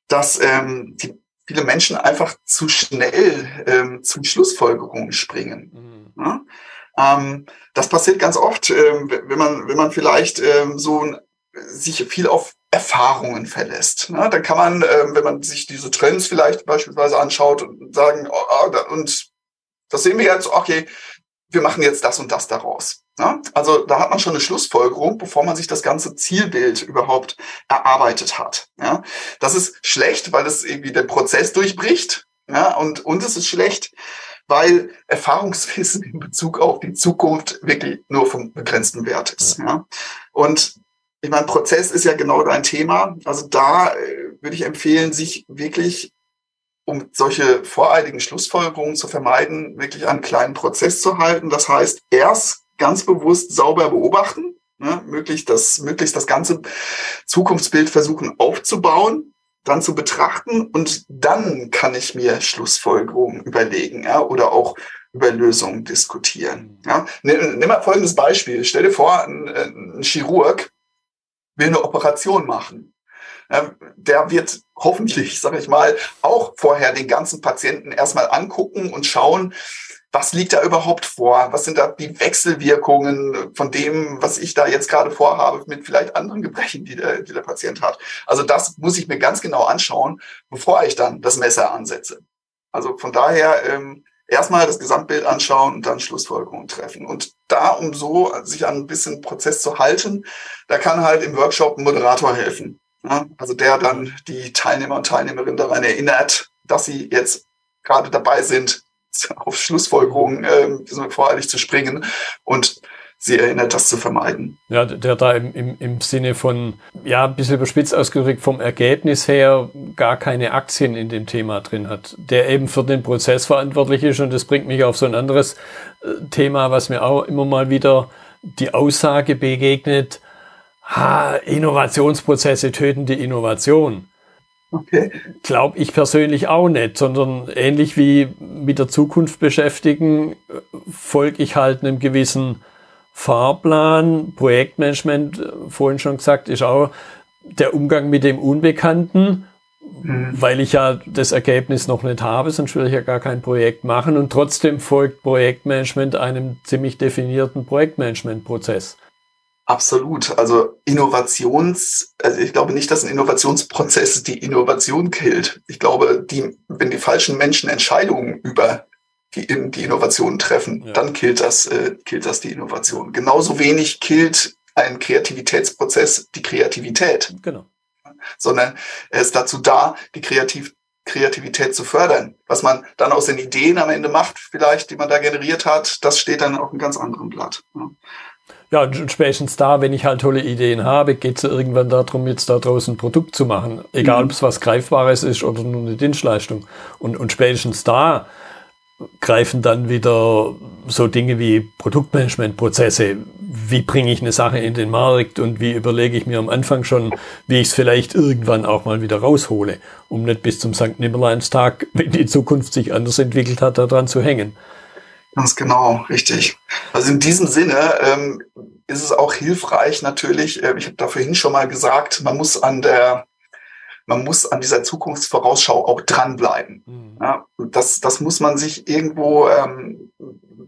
dass ähm, die, viele Menschen einfach zu schnell ähm, zu Schlussfolgerungen springen. Mhm. Ja? Ähm, das passiert ganz oft, ähm, wenn man wenn man vielleicht ähm, so ein, sich viel auf Erfahrungen verlässt. Ne? Dann kann man, ähm, wenn man sich diese Trends vielleicht beispielsweise anschaut und sagen, oh, oh, und das sehen wir jetzt, okay, wir machen jetzt das und das daraus. Ja? Also da hat man schon eine Schlussfolgerung, bevor man sich das ganze Zielbild überhaupt erarbeitet hat. Ja? Das ist schlecht, weil es irgendwie den Prozess durchbricht. Ja? Und, und es ist schlecht, weil Erfahrungswissen in Bezug auf die Zukunft wirklich nur vom begrenzten Wert ist. Ja? Und ich meine, Prozess ist ja genau dein Thema. Also da äh, würde ich empfehlen, sich wirklich um solche voreiligen Schlussfolgerungen zu vermeiden, wirklich einen kleinen Prozess zu halten. Das heißt, erst ganz bewusst sauber beobachten, ne, möglichst, das, möglichst das ganze Zukunftsbild versuchen aufzubauen, dann zu betrachten und dann kann ich mir Schlussfolgerungen überlegen ja, oder auch über Lösungen diskutieren. Ja. Nimm, nimm mal folgendes Beispiel. Stell dir vor, ein, ein Chirurg will eine Operation machen. Ähm, der wird hoffentlich, sage ich mal, auch vorher den ganzen Patienten erstmal angucken und schauen, was liegt da überhaupt vor? Was sind da die Wechselwirkungen von dem, was ich da jetzt gerade vorhabe, mit vielleicht anderen Gebrechen, die der, die der Patient hat? Also das muss ich mir ganz genau anschauen, bevor ich dann das Messer ansetze. Also von daher ähm, erstmal das Gesamtbild anschauen und dann Schlussfolgerungen treffen. Und da, um so sich an ein bisschen Prozess zu halten, da kann halt im Workshop ein Moderator helfen. Ja, also der dann die Teilnehmer und Teilnehmerinnen daran erinnert, dass sie jetzt gerade dabei sind, auf Schlussfolgerungen äh, voreilig zu springen. Und sie erinnert, das zu vermeiden. Ja, der da im, im, im Sinne von, ja, ein bisschen überspitzt ausgedrückt, vom Ergebnis her gar keine Aktien in dem Thema drin hat, der eben für den Prozess verantwortlich ist und das bringt mich auf so ein anderes äh, Thema, was mir auch immer mal wieder die Aussage begegnet, ha, Innovationsprozesse töten die Innovation. Okay. Glaube ich persönlich auch nicht, sondern ähnlich wie mit der Zukunft beschäftigen, folge ich halt einem gewissen Fahrplan. Projektmanagement, vorhin schon gesagt, ist auch der Umgang mit dem Unbekannten, mhm. weil ich ja das Ergebnis noch nicht habe, sonst will ich ja gar kein Projekt machen und trotzdem folgt Projektmanagement einem ziemlich definierten Projektmanagementprozess. Absolut. Also Innovations, also ich glaube nicht, dass ein Innovationsprozess die Innovation killt. Ich glaube, die, wenn die falschen Menschen Entscheidungen über die, die Innovation treffen, ja. dann killt das, äh, killt das die Innovation. Genauso wenig killt ein Kreativitätsprozess die Kreativität. Genau. Sondern er ist dazu da, die Kreativ Kreativität zu fördern. Was man dann aus den Ideen am Ende macht, vielleicht, die man da generiert hat, das steht dann auf einem ganz anderen Blatt. Ja. Ja, und spätestens da, wenn ich halt tolle Ideen habe, geht es ja irgendwann darum, jetzt da draußen ein Produkt zu machen. Egal, mhm. ob es was Greifbares ist oder nur eine Dienstleistung. Und, und spätestens da greifen dann wieder so Dinge wie Produktmanagementprozesse. Wie bringe ich eine Sache in den Markt und wie überlege ich mir am Anfang schon, wie ich es vielleicht irgendwann auch mal wieder raushole, um nicht bis zum St. Nimmerleinstag, wenn die Zukunft sich anders entwickelt hat, daran zu hängen. Ganz genau, richtig. Also in diesem Sinne ähm, ist es auch hilfreich natürlich, äh, ich habe da vorhin schon mal gesagt, man muss an der man muss an dieser Zukunftsvorausschau auch dranbleiben. Mhm. Ja, das, das muss man sich irgendwo ähm,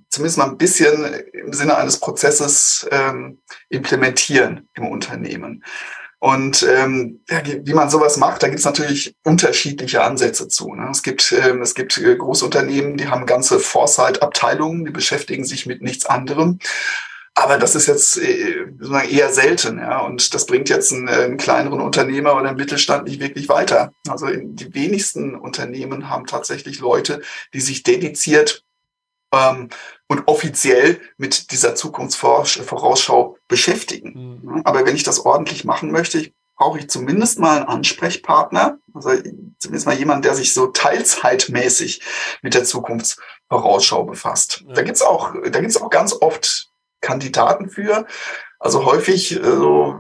zumindest mal ein bisschen im Sinne eines Prozesses ähm, implementieren im Unternehmen. Und ähm, ja, wie man sowas macht, da gibt es natürlich unterschiedliche Ansätze zu. Ne? Es gibt, ähm, es gibt äh, Großunternehmen, die haben ganze Foresight-Abteilungen, die beschäftigen sich mit nichts anderem. Aber das ist jetzt äh, eher selten, ja. Und das bringt jetzt einen, äh, einen kleineren Unternehmer oder einen Mittelstand nicht wirklich weiter. Also die wenigsten Unternehmen haben tatsächlich Leute, die sich dediziert ähm, und offiziell mit dieser Zukunftsvorausschau beschäftigen. Mhm. Aber wenn ich das ordentlich machen möchte, brauche ich zumindest mal einen Ansprechpartner, also zumindest mal jemanden, der sich so teilzeitmäßig mit der Zukunftsvorausschau befasst. Ja. Da gibt's auch, da gibt's auch ganz oft Kandidaten für. Also häufig also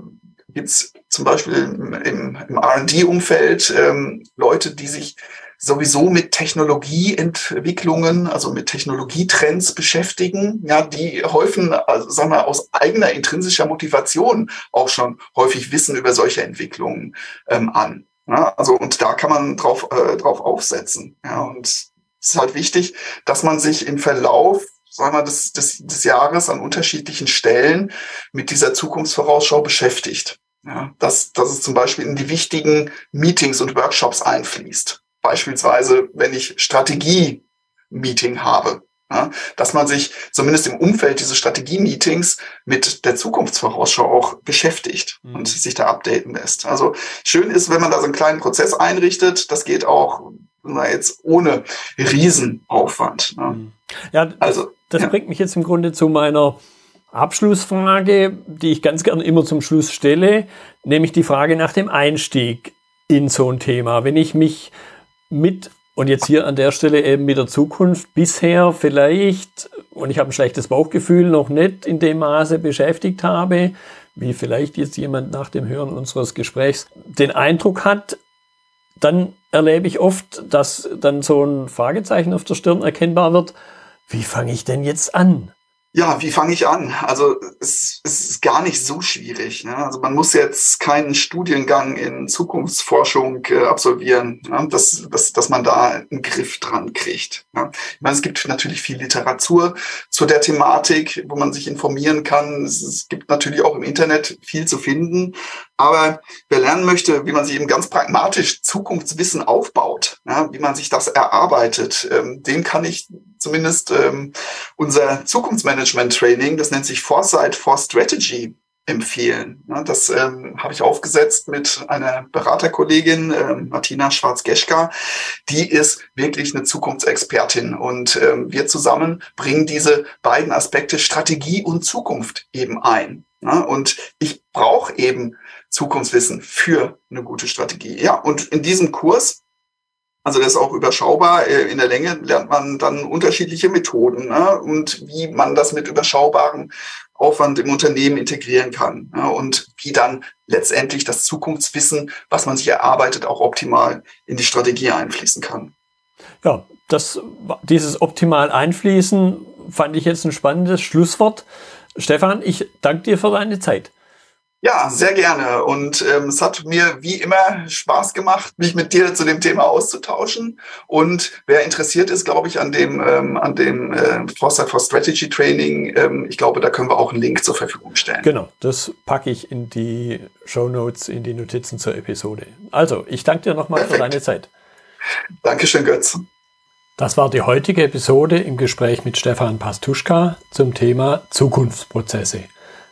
gibt's zum Beispiel im, im R&D-Umfeld ähm, Leute, die sich sowieso mit Technologieentwicklungen, also mit Technologietrends beschäftigen, ja, die häufen, also sagen wir, aus eigener intrinsischer Motivation auch schon häufig Wissen über solche Entwicklungen ähm, an. Ja, also und da kann man drauf, äh, drauf aufsetzen. Ja, und es ist halt wichtig, dass man sich im Verlauf sagen wir, des, des, des Jahres an unterschiedlichen Stellen mit dieser Zukunftsvorausschau beschäftigt. Ja, dass, dass es zum Beispiel in die wichtigen Meetings und Workshops einfließt. Beispielsweise, wenn ich Strategie-Meeting habe, ja, dass man sich zumindest im Umfeld dieses Strategie-Meetings mit der Zukunftsvorausschau auch beschäftigt mhm. und sich da updaten lässt. Also schön ist, wenn man da so einen kleinen Prozess einrichtet. Das geht auch na, jetzt ohne Riesenaufwand. Ne? Mhm. Ja, das, also, das ja. bringt mich jetzt im Grunde zu meiner Abschlussfrage, die ich ganz gern immer zum Schluss stelle, nämlich die Frage nach dem Einstieg in so ein Thema. Wenn ich mich mit und jetzt hier an der Stelle eben mit der Zukunft bisher vielleicht, und ich habe ein schlechtes Bauchgefühl, noch nicht in dem Maße beschäftigt habe, wie vielleicht jetzt jemand nach dem Hören unseres Gesprächs den Eindruck hat, dann erlebe ich oft, dass dann so ein Fragezeichen auf der Stirn erkennbar wird. Wie fange ich denn jetzt an? Ja, wie fange ich an? Also es, es ist gar nicht so schwierig. Ne? Also man muss jetzt keinen Studiengang in Zukunftsforschung äh, absolvieren, ne? dass, dass, dass man da einen Griff dran kriegt. Ne? Ich meine, es gibt natürlich viel Literatur zu der Thematik, wo man sich informieren kann. Es, es gibt natürlich auch im Internet viel zu finden. Aber wer lernen möchte, wie man sich eben ganz pragmatisch Zukunftswissen aufbaut, ja, wie man sich das erarbeitet, ähm, dem kann ich zumindest ähm, unser Zukunftsmanagement-Training, das nennt sich Foresight for Strategy, empfehlen. Ja, das ähm, habe ich aufgesetzt mit einer Beraterkollegin, ähm, Martina Schwarz-Geschka. Die ist wirklich eine Zukunftsexpertin und ähm, wir zusammen bringen diese beiden Aspekte Strategie und Zukunft eben ein. Ja, und ich brauche eben Zukunftswissen für eine gute Strategie. Ja, und in diesem Kurs also das ist auch überschaubar. Äh, in der Länge lernt man dann unterschiedliche Methoden ne? und wie man das mit überschaubarem Aufwand im Unternehmen integrieren kann ne? und wie dann letztendlich das Zukunftswissen, was man sich erarbeitet, auch optimal in die Strategie einfließen kann. Ja, das, dieses optimal einfließen fand ich jetzt ein spannendes Schlusswort. Stefan, ich danke dir für deine Zeit. Ja, sehr gerne. Und ähm, es hat mir wie immer Spaß gemacht, mich mit dir zu dem Thema auszutauschen. Und wer interessiert ist, glaube ich, an dem, ähm, an dem äh, Foresight for Strategy Training, ähm, ich glaube, da können wir auch einen Link zur Verfügung stellen. Genau, das packe ich in die Show Notes, in die Notizen zur Episode. Also, ich danke dir nochmal für deine Zeit. Dankeschön, Götz. Das war die heutige Episode im Gespräch mit Stefan Pastuschka zum Thema Zukunftsprozesse.